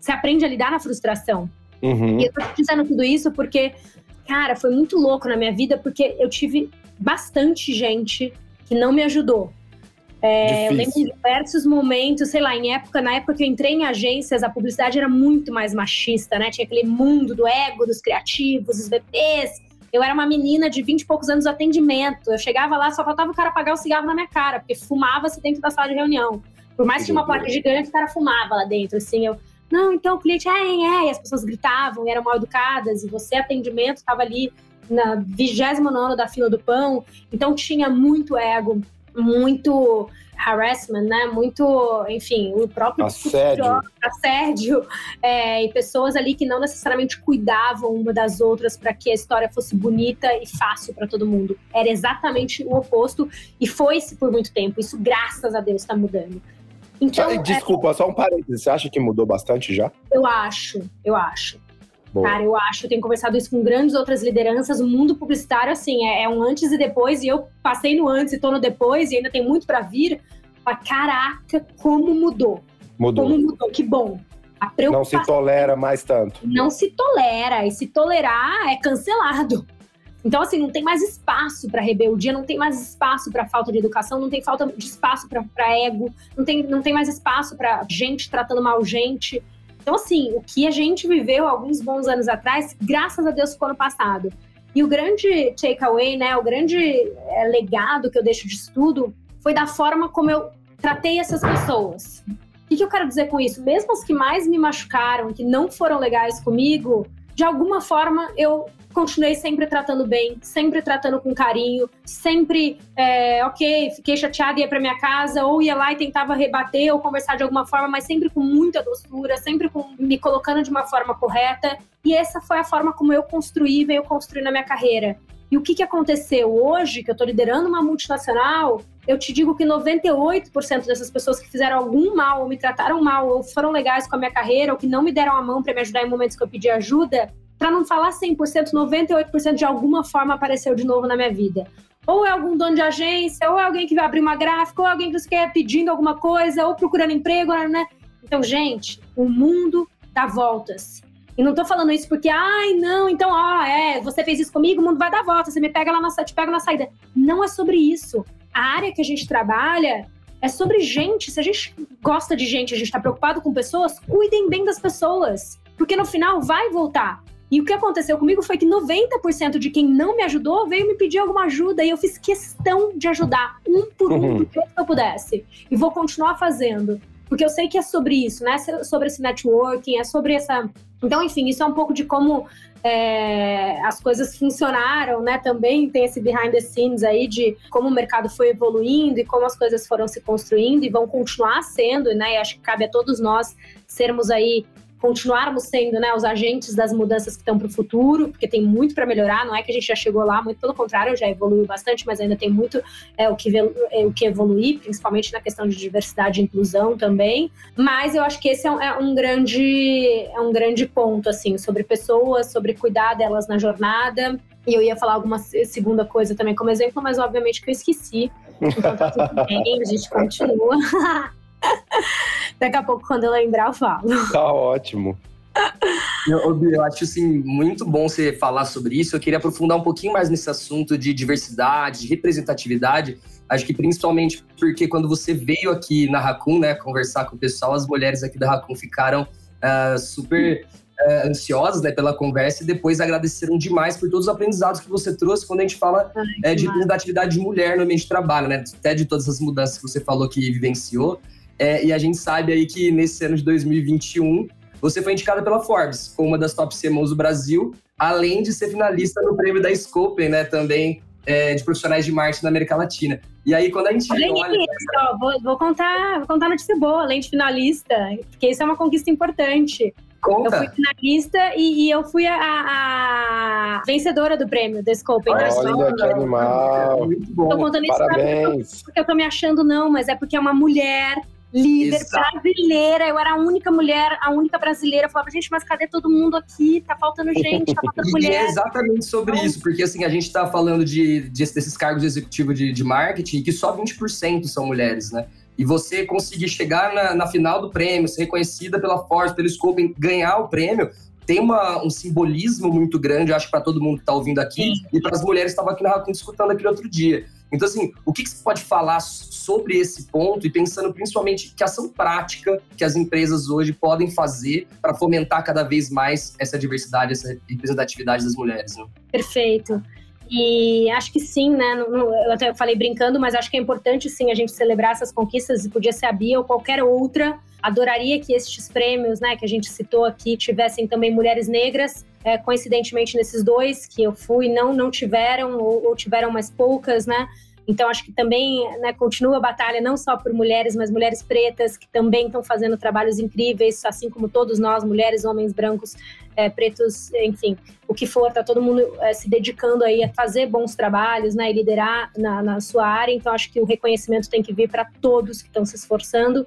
você aprende a lidar na frustração. Uhum. E eu tô dizendo tudo isso porque, cara, foi muito louco na minha vida, porque eu tive bastante gente que não me ajudou. É, eu lembro de diversos momentos, sei lá, em época, na época que eu entrei em agências, a publicidade era muito mais machista, né? Tinha aquele mundo do ego, dos criativos, os VPs. Eu era uma menina de 20 e poucos anos de atendimento. Eu chegava lá, só faltava o cara apagar o cigarro na minha cara, porque fumava-se dentro da sala de reunião. Por mais que tinha uma placa gigante, o cara fumava lá dentro, assim. Eu, não, então o cliente, é, é, e as pessoas gritavam, eram mal educadas, e você, atendimento, estava ali na 29 da fila do pão. Então tinha muito ego muito harassment, né? Muito, enfim, o próprio assédio, assédio é, e pessoas ali que não necessariamente cuidavam uma das outras para que a história fosse bonita e fácil para todo mundo. Era exatamente o oposto e foi-se por muito tempo. Isso, graças a Deus, está mudando. Então, Desculpa, é... só um parênteses. Você acha que mudou bastante já? Eu acho, eu acho. Boa. Cara, eu acho, eu tenho conversado isso com grandes outras lideranças. O mundo publicitário, assim, é, é um antes e depois, e eu passei no antes e tô no depois, e ainda tem muito para vir. Mas, caraca, como mudou. Mudou. Como mudou, que bom. não se tolera mais tanto. Não se tolera, e se tolerar é cancelado. Então, assim, não tem mais espaço para rebeldia, não tem mais espaço para falta de educação, não tem falta de espaço para ego, não tem, não tem mais espaço para gente tratando mal gente. Então, assim, o que a gente viveu alguns bons anos atrás, graças a Deus ficou no passado. E o grande takeaway, né, o grande é, legado que eu deixo de estudo foi da forma como eu tratei essas pessoas. O que, que eu quero dizer com isso? Mesmo os que mais me machucaram, que não foram legais comigo, de alguma forma eu continuei sempre tratando bem, sempre tratando com carinho, sempre, é, ok, fiquei chateada e ia para minha casa, ou ia lá e tentava rebater ou conversar de alguma forma, mas sempre com muita doçura, sempre com, me colocando de uma forma correta. E essa foi a forma como eu construí, veio construir na minha carreira. E o que, que aconteceu hoje, que eu estou liderando uma multinacional, eu te digo que 98% dessas pessoas que fizeram algum mal, ou me trataram mal, ou foram legais com a minha carreira, ou que não me deram a mão para me ajudar em momentos que eu pedi ajuda, para não falar 100%, 98% de alguma forma apareceu de novo na minha vida. ou é algum dono de agência, ou é alguém que vai abrir uma gráfica, ou é alguém que quer pedindo alguma coisa, ou procurando emprego, né? Então, gente, o mundo dá voltas. E não tô falando isso porque, ai, não, então, ó, é, você fez isso comigo, o mundo vai dar volta, você me pega lá na, te pega na saída. Não é sobre isso. A área que a gente trabalha é sobre gente. Se a gente gosta de gente, a gente está preocupado com pessoas, cuidem bem das pessoas. Porque no final vai voltar. E o que aconteceu comigo foi que 90% de quem não me ajudou veio me pedir alguma ajuda e eu fiz questão de ajudar um por um, uhum. que eu pudesse. E vou continuar fazendo. Porque eu sei que é sobre isso, né? Sobre esse networking, é sobre essa. Então, enfim, isso é um pouco de como é, as coisas funcionaram, né? Também tem esse behind the scenes aí de como o mercado foi evoluindo e como as coisas foram se construindo e vão continuar sendo, né? E acho que cabe a todos nós sermos aí continuarmos sendo né, os agentes das mudanças que estão para o futuro, porque tem muito para melhorar, não é que a gente já chegou lá, muito pelo contrário, já evoluiu bastante, mas ainda tem muito é, o, que, é, o que evoluir, principalmente na questão de diversidade e inclusão também. Mas eu acho que esse é um, é um grande, é um grande ponto, assim, sobre pessoas, sobre cuidar delas na jornada. E eu ia falar alguma segunda coisa também como exemplo, mas obviamente que eu esqueci. <laughs> Então tá tudo bem, a gente continua. <laughs> Daqui a pouco, quando eu lembrar, eu falo. Tá ótimo. Eu, eu, acho assim, muito bom você falar sobre isso. Eu queria aprofundar um pouquinho mais nesse assunto de diversidade, de representatividade. Acho que principalmente porque quando você veio aqui na Raccoon, né, conversar com o pessoal, as mulheres aqui da Raccoon ficaram uh, super uh, ansiosas né, pela conversa e depois agradeceram demais por todos os aprendizados que você trouxe quando a gente fala Ai, uh, de representatividade de mulher no ambiente de trabalho, né? Até de todas as mudanças que você falou que vivenciou. É, e a gente sabe aí que nesse ano de 2021 você foi indicada pela Forbes como uma das top CMOs do Brasil, além de ser finalista no prêmio da Scopen, né? Também é, de profissionais de marketing na América Latina. E aí, quando a gente além olha... Disso, ó, vou, vou, contar, vou contar notícia boa, além de finalista, porque isso é uma conquista importante. Conta. Eu fui finalista e, e eu fui a, a, vencedora do prêmio da Scope. Olha, Olha que animal. Muito bom. Tô contando Parabéns. isso porque eu tô me achando, não, mas é porque é uma mulher líder Exato. brasileira. Eu era a única mulher, a única brasileira. Eu falava, gente, mas cadê todo mundo aqui? Tá faltando gente, tá faltando mulher. <laughs> E é exatamente sobre então... isso, porque assim, a gente tá falando de, de desses cargos executivos de, de marketing que só 20% são mulheres, né? E você conseguir chegar na, na final do prêmio, ser reconhecida pela Force, pelo Scope, ganhar o prêmio, tem uma, um simbolismo muito grande, acho, para todo mundo que está ouvindo aqui, Sim. e para as mulheres que estavam aqui na Raccoon escutando aquele outro dia. Então, assim, o que, que você pode falar sobre esse ponto e pensando principalmente que ação prática que as empresas hoje podem fazer para fomentar cada vez mais essa diversidade, essa representatividade das mulheres? Né? Perfeito. E acho que sim, né? Eu até falei brincando, mas acho que é importante sim a gente celebrar essas conquistas, e podia ser a Bia ou qualquer outra. Adoraria que estes prêmios, né, que a gente citou aqui, tivessem também mulheres negras. É, coincidentemente, nesses dois que eu fui, não, não tiveram, ou, ou tiveram mais poucas, né? Então, acho que também né, continua a batalha não só por mulheres, mas mulheres pretas que também estão fazendo trabalhos incríveis, assim como todos nós, mulheres, homens brancos, é, pretos, enfim, o que for, tá todo mundo é, se dedicando aí a fazer bons trabalhos, né, e liderar na, na sua área. Então, acho que o reconhecimento tem que vir para todos que estão se esforçando.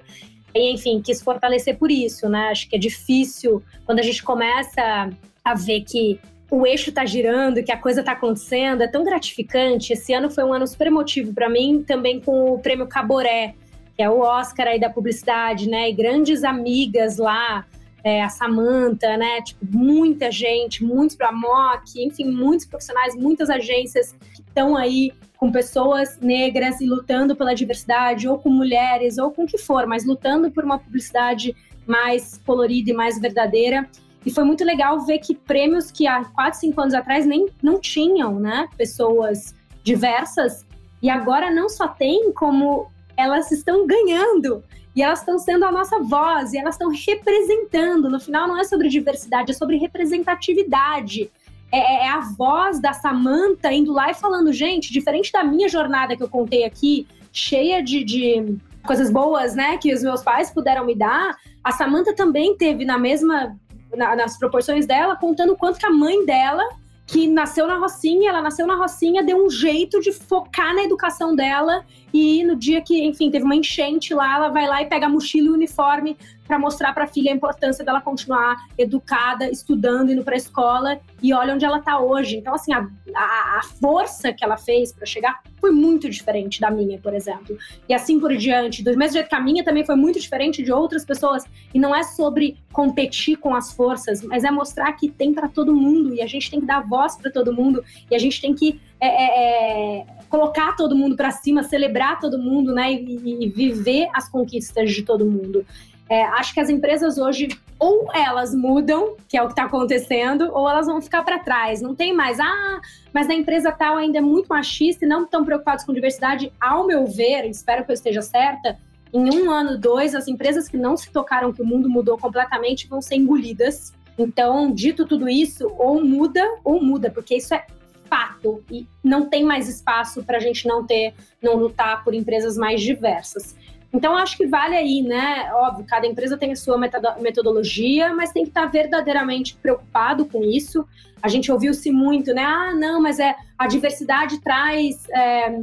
E, enfim, quis fortalecer por isso, né? Acho que é difícil quando a gente começa a ver que o eixo tá girando, que a coisa tá acontecendo, é tão gratificante. Esse ano foi um ano super emotivo para mim, também com o prêmio Caboré, que é o Oscar aí da publicidade, né? E grandes amigas lá, é, a Samanta, né? Tipo, muita gente, muitos para MOC, enfim, muitos profissionais, muitas agências que estão aí com pessoas negras e lutando pela diversidade, ou com mulheres, ou com o que for, mas lutando por uma publicidade mais colorida e mais verdadeira. E foi muito legal ver que prêmios que há 4, 5 anos atrás nem não tinham, né? Pessoas diversas. E agora não só tem, como elas estão ganhando. E elas estão sendo a nossa voz, e elas estão representando. No final, não é sobre diversidade, é sobre representatividade. É, é, é a voz da Samanta indo lá e falando, gente, diferente da minha jornada que eu contei aqui, cheia de, de coisas boas, né, que os meus pais puderam me dar, a Samanta também teve na mesma na, nas proporções dela, contando quanto que a mãe dela, que nasceu na Rocinha, ela nasceu na Rocinha, deu um jeito de focar na educação dela. E no dia que, enfim, teve uma enchente lá, ela vai lá e pega a mochila e o uniforme para mostrar para a filha a importância dela continuar educada, estudando, indo para a escola e olha onde ela está hoje. Então, assim, a, a, a força que ela fez para chegar foi muito diferente da minha, por exemplo. E assim por diante. Do mesmo jeito que a minha também foi muito diferente de outras pessoas. E não é sobre competir com as forças, mas é mostrar que tem para todo mundo e a gente tem que dar voz para todo mundo e a gente tem que é, é, é colocar todo mundo para cima, celebrar todo mundo, né? E, e, viver as conquistas de todo mundo. É, acho que as empresas hoje ou elas mudam, que é o que está acontecendo, ou elas vão ficar para trás. Não tem mais, ah, mas a empresa tal ainda é muito machista e não estão preocupados com diversidade. Ao meu ver, espero que eu esteja certa, em um ano, dois, as empresas que não se tocaram que o mundo mudou completamente vão ser engolidas. Então, dito tudo isso, ou muda ou muda, porque isso é fato e não tem mais espaço para a gente não ter, não lutar por empresas mais diversas. Então, acho que vale aí, né? Óbvio, cada empresa tem a sua metodologia, mas tem que estar verdadeiramente preocupado com isso. A gente ouviu-se muito, né? Ah, não, mas é a diversidade traz é,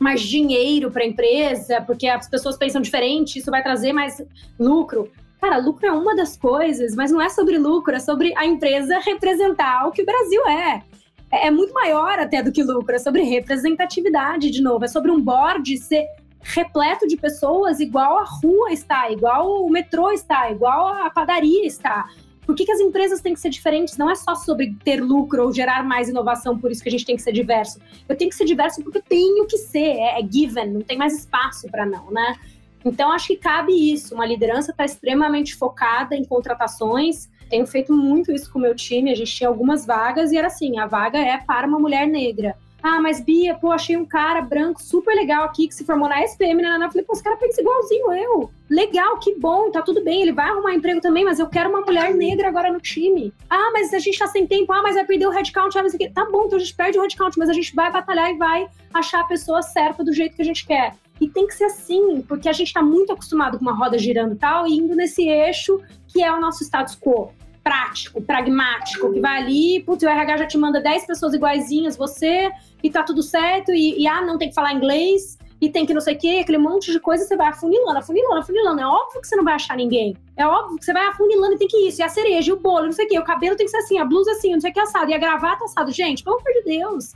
mais dinheiro para a empresa, porque as pessoas pensam diferente, isso vai trazer mais lucro. Cara, lucro é uma das coisas, mas não é sobre lucro, é sobre a empresa representar o que o Brasil é. É, é muito maior até do que lucro, é sobre representatividade, de novo, é sobre um board ser repleto de pessoas igual a rua está, igual o metrô está, igual a padaria está. Por que, que as empresas têm que ser diferentes? Não é só sobre ter lucro ou gerar mais inovação, por isso que a gente tem que ser diverso. Eu tenho que ser diverso porque eu tenho que ser, é, é given, não tem mais espaço para não, né? Então, acho que cabe isso. Uma liderança está extremamente focada em contratações. Tenho feito muito isso com o meu time. A gente tinha algumas vagas e era assim: a vaga é para uma mulher negra. Ah, mas Bia, pô, achei um cara branco super legal aqui que se formou na SPM, né? Eu falei, pô, esse cara pensa igualzinho eu. Legal, que bom, tá tudo bem, ele vai arrumar emprego também, mas eu quero uma mulher negra agora no time. Ah, mas a gente tá sem tempo, ah, mas vai perder o headcount, ah, mas aqui. Tá bom, então a gente perde o headcount, mas a gente vai batalhar e vai achar a pessoa certa do jeito que a gente quer. E tem que ser assim, porque a gente está muito acostumado com uma roda girando e tal, e indo nesse eixo que é o nosso status quo prático, pragmático, que vai ali, putz, o RH já te manda 10 pessoas iguaizinhas, você, e tá tudo certo, e, e ah, não tem que falar inglês, e tem que não sei o quê, aquele monte de coisa, você vai afunilando, afunilando, afunilando. É óbvio que você não vai achar ninguém. É óbvio que você vai afunilando e tem que isso. E a cereja, e o bolo, não sei o quê. O cabelo tem que ser assim, a blusa assim, não sei o que assado. E a gravata assado. Gente, pelo amor de Deus.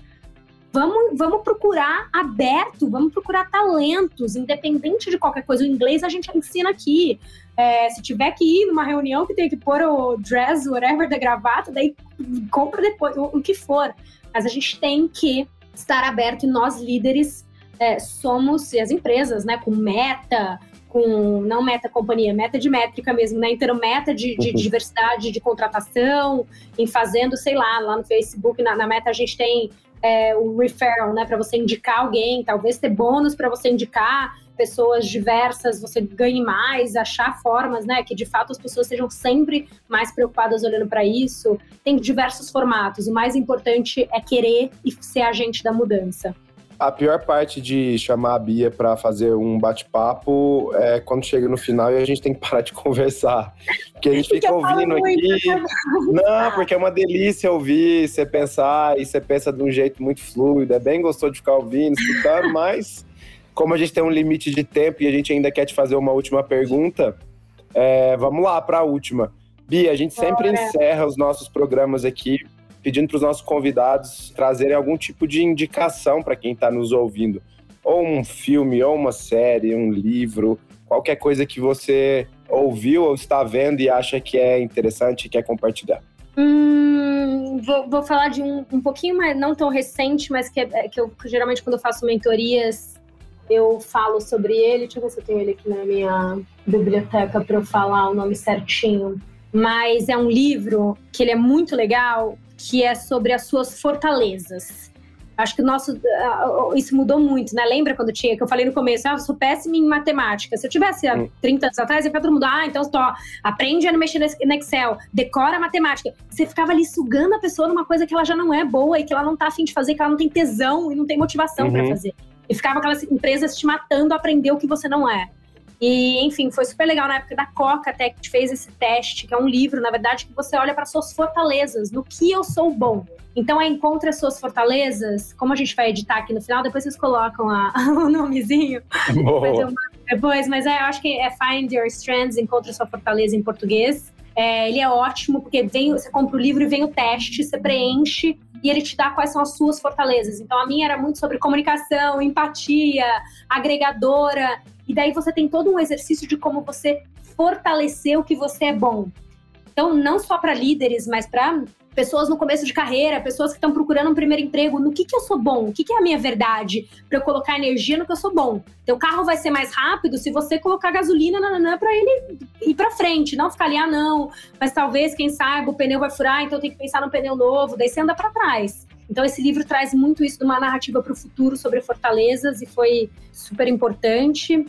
Vamos, vamos procurar aberto, vamos procurar talentos, independente de qualquer coisa. O inglês a gente ensina aqui. É, se tiver que ir numa reunião que tem que pôr o dress, whatever, da gravata, daí compra depois, o, o que for. Mas a gente tem que estar aberto e nós líderes é, somos, e as empresas, né, com meta, com não meta companhia, meta de métrica mesmo, né? Então, meta de, de uhum. diversidade de contratação, em fazendo, sei lá, lá no Facebook, na, na meta a gente tem é, o referral, né, para você indicar alguém, talvez ter bônus para você indicar pessoas diversas, você ganhe mais, achar formas, né, que de fato as pessoas sejam sempre mais preocupadas olhando para isso. Tem diversos formatos. O mais importante é querer e ser agente da mudança. A pior parte de chamar a Bia para fazer um bate-papo é quando chega no final e a gente tem que parar de <laughs> conversar. Porque a gente fica ouvindo aqui. Não, porque é uma delícia ouvir, você pensar, e você pensa de um jeito muito fluido. É bem gostoso de ficar ouvindo, escutando, <laughs> mas como a gente tem um limite de tempo e a gente ainda quer te fazer uma última pergunta, é, vamos lá para a última. Bia, a gente sempre Bora. encerra os nossos programas aqui pedindo para os nossos convidados trazerem algum tipo de indicação para quem está nos ouvindo. Ou um filme, ou uma série, um livro, qualquer coisa que você ouviu ou está vendo e acha que é interessante e quer compartilhar. Hum, vou, vou, falar de um, um pouquinho mais, não tão recente, mas que, é, que eu geralmente quando eu faço mentorias eu falo sobre ele. Deixa eu ver se eu tenho ele aqui na minha biblioteca para eu falar o nome certinho. Mas é um livro que ele é muito legal, que é sobre as suas fortalezas. Acho que o nosso. Isso mudou muito, né? Lembra quando tinha, que eu falei no começo, ah, eu sou péssima em matemática. Se eu tivesse há 30 anos atrás, ia ficar todo mundo, ah, então tô, aprende a mexer no Excel, decora a matemática. Você ficava ali sugando a pessoa numa coisa que ela já não é boa e que ela não tá afim de fazer, que ela não tem tesão e não tem motivação uhum. para fazer. E ficava aquelas empresas te matando a aprender o que você não é. E, enfim, foi super legal na época da Coca até que fez esse teste, que é um livro, na verdade, que você olha para suas fortalezas, no que eu sou bom. Então, é encontre as suas fortalezas, como a gente vai editar aqui no final, depois vocês colocam a, <laughs> o nomezinho. Uma depois, mas é, eu acho que é Find Your Strengths, Encontre Sua Fortaleza em português. É, ele é ótimo, porque vem, você compra o livro e vem o teste, você preenche e ele te dá quais são as suas fortalezas. Então a minha era muito sobre comunicação, empatia, agregadora, e daí você tem todo um exercício de como você fortalecer o que você é bom. Então, não só para líderes, mas para pessoas no começo de carreira, pessoas que estão procurando um primeiro emprego, no que, que eu sou bom, o que, que é a minha verdade, para eu colocar energia no que eu sou bom. Teu carro vai ser mais rápido se você colocar gasolina para ele ir para frente, não ficar ali, ah, não, mas talvez, quem saiba, o pneu vai furar, então tem que pensar no pneu novo, daí você anda para trás. Então, esse livro traz muito isso de uma narrativa para o futuro sobre fortalezas e foi super importante.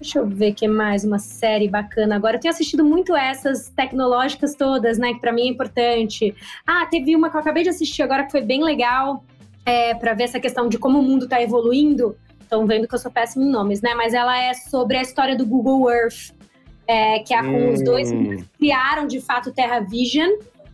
Deixa eu ver que mais uma série bacana agora. Eu tenho assistido muito essas tecnológicas todas, né? Que para mim é importante. Ah, teve uma que eu acabei de assistir agora que foi bem legal é, para ver essa questão de como o mundo está evoluindo. Estão vendo que eu sou péssima em nomes, né? Mas ela é sobre a história do Google Earth, é, que é com hum. os dois hum. criaram de fato Terra Vision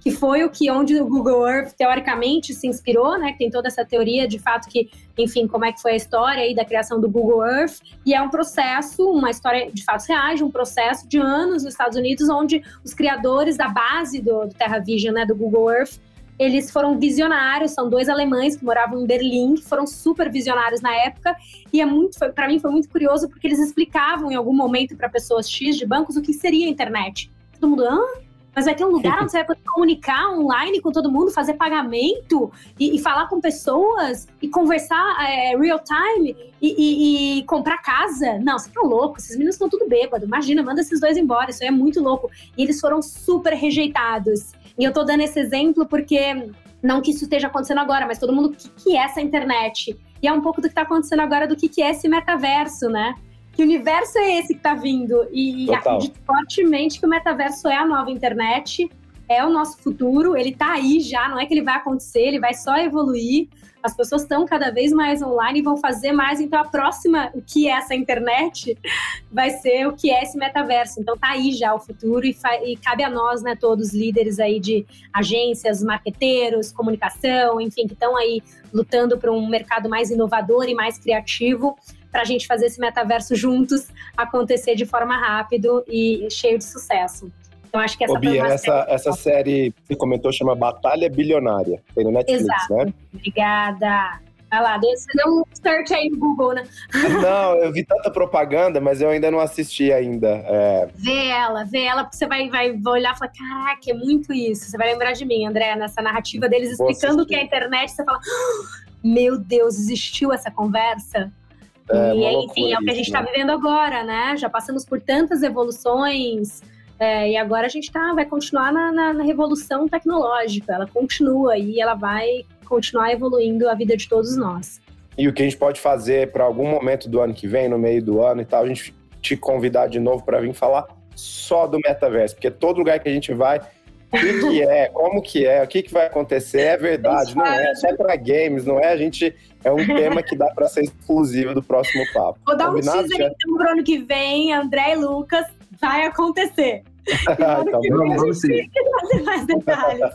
que foi o que onde o Google Earth teoricamente se inspirou, né? Tem toda essa teoria de fato que, enfim, como é que foi a história aí da criação do Google Earth e é um processo, uma história de fatos reais, um processo de anos nos Estados Unidos onde os criadores da base do, do Terra Vision, né, do Google Earth, eles foram visionários, são dois alemães que moravam em Berlim, que foram super visionários na época, e é muito, para mim foi muito curioso porque eles explicavam em algum momento para pessoas X de bancos o que seria a internet. Todo mundo, ah, mas vai ter um lugar <laughs> onde você vai poder comunicar online com todo mundo, fazer pagamento e, e falar com pessoas e conversar é, real time e, e, e, comprar casa. Não, você tá louco, esses meninos estão tudo bêbado. Imagina, manda esses dois embora, isso aí é muito louco. E eles foram super rejeitados. E eu tô dando esse exemplo porque não que isso esteja acontecendo agora, mas todo mundo, o que, que é essa internet? E é um pouco do que está acontecendo agora do que, que é esse metaverso, né? Que universo é esse que está vindo? E Total. acredito fortemente que o metaverso é a nova internet, é o nosso futuro, ele está aí já, não é que ele vai acontecer, ele vai só evoluir. As pessoas estão cada vez mais online e vão fazer mais. Então, a próxima, o que é essa internet, <laughs> vai ser o que é esse metaverso. Então, tá aí já o futuro e, e cabe a nós, né, todos líderes aí de agências, marqueteiros, comunicação, enfim, que estão aí lutando para um mercado mais inovador e mais criativo, para a gente fazer esse metaverso juntos acontecer de forma rápida e cheio de sucesso. Então, acho que essa Ô, Bia, essa, essa série que você comentou chama Batalha Bilionária. Tem no Netflix, Exato. né? Obrigada. Vai lá, você deu um search aí no Google, né? <laughs> Não, eu vi tanta propaganda, mas eu ainda não assisti ainda. É... Vê ela, vê ela, porque você vai, vai, vai olhar e falar: caraca, é muito isso. Você vai lembrar de mim, André, nessa narrativa deles explicando o que é a internet. Você fala: ah, meu Deus, existiu essa conversa? É, e enfim, é o que a gente está né? vivendo agora, né? Já passamos por tantas evoluções. É, e agora a gente tá, vai continuar na, na, na, revolução tecnológica. Ela continua e ela vai continuar evoluindo a vida de todos nós. E o que a gente pode fazer para algum momento do ano que vem, no meio do ano e tal, a gente te convidar de novo para vir falar só do metaverso, porque todo lugar que a gente vai, o que, que é, como que é, o que, que vai acontecer, é verdade, não é, só para games, não é? A gente é um tema que dá para ser exclusivo do próximo papo. Vou dar Combinado, um teaser então pro ano que vem, André e Lucas, vai acontecer. <laughs> tá bom, vamos sim. fazer mais detalhes.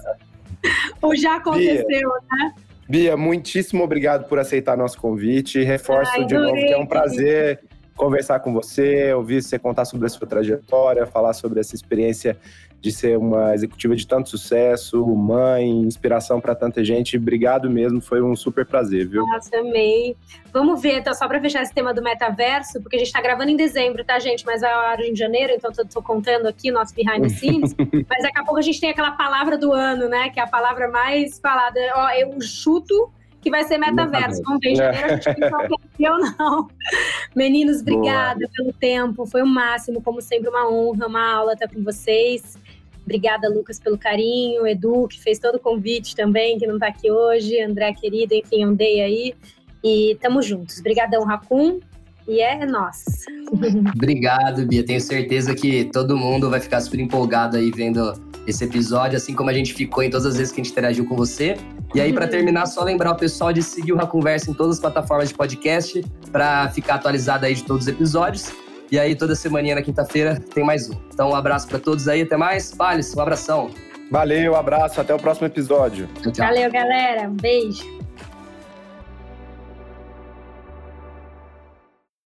Ou já aconteceu, Bia, né? Bia, muitíssimo obrigado por aceitar nosso convite. Reforço Ai, de novo que é um prazer conversar com você, ouvir você contar sobre a sua trajetória, falar sobre essa experiência de ser uma executiva de tanto sucesso, mãe, inspiração para tanta gente. Obrigado mesmo, foi um super prazer, viu? Nossa, amei. Vamos ver, então, só para fechar esse tema do metaverso, porque a gente está gravando em dezembro, tá, gente? Mas é hora em janeiro, então estou contando aqui o nosso behind the <laughs> scenes. mas daqui a pouco a gente tem aquela palavra do ano, né? Que é a palavra mais falada. Ó, eu chuto que vai ser metaverso. Vamos ver janeiro, a gente tem ou não. Meninos, obrigada Boa. pelo tempo. Foi o máximo, como sempre, uma honra, uma aula estar com vocês. Obrigada, Lucas, pelo carinho. Edu, que fez todo o convite também, que não está aqui hoje. André, querida, enfim, andei aí. E tamo juntos. Obrigadão, Racun. E é nós. Obrigado, Bia. Tenho certeza que todo mundo vai ficar super empolgado aí vendo esse episódio, assim como a gente ficou em todas as vezes que a gente interagiu com você. E aí, para terminar, só lembrar o pessoal de seguir o Raconversa em todas as plataformas de podcast para ficar atualizado aí de todos os episódios. E aí, toda semana na quinta-feira tem mais um. Então, um abraço para todos aí, até mais. Pales, um abração. Valeu, um abraço, até o próximo episódio. Tchau, tchau. Valeu, galera. Um beijo.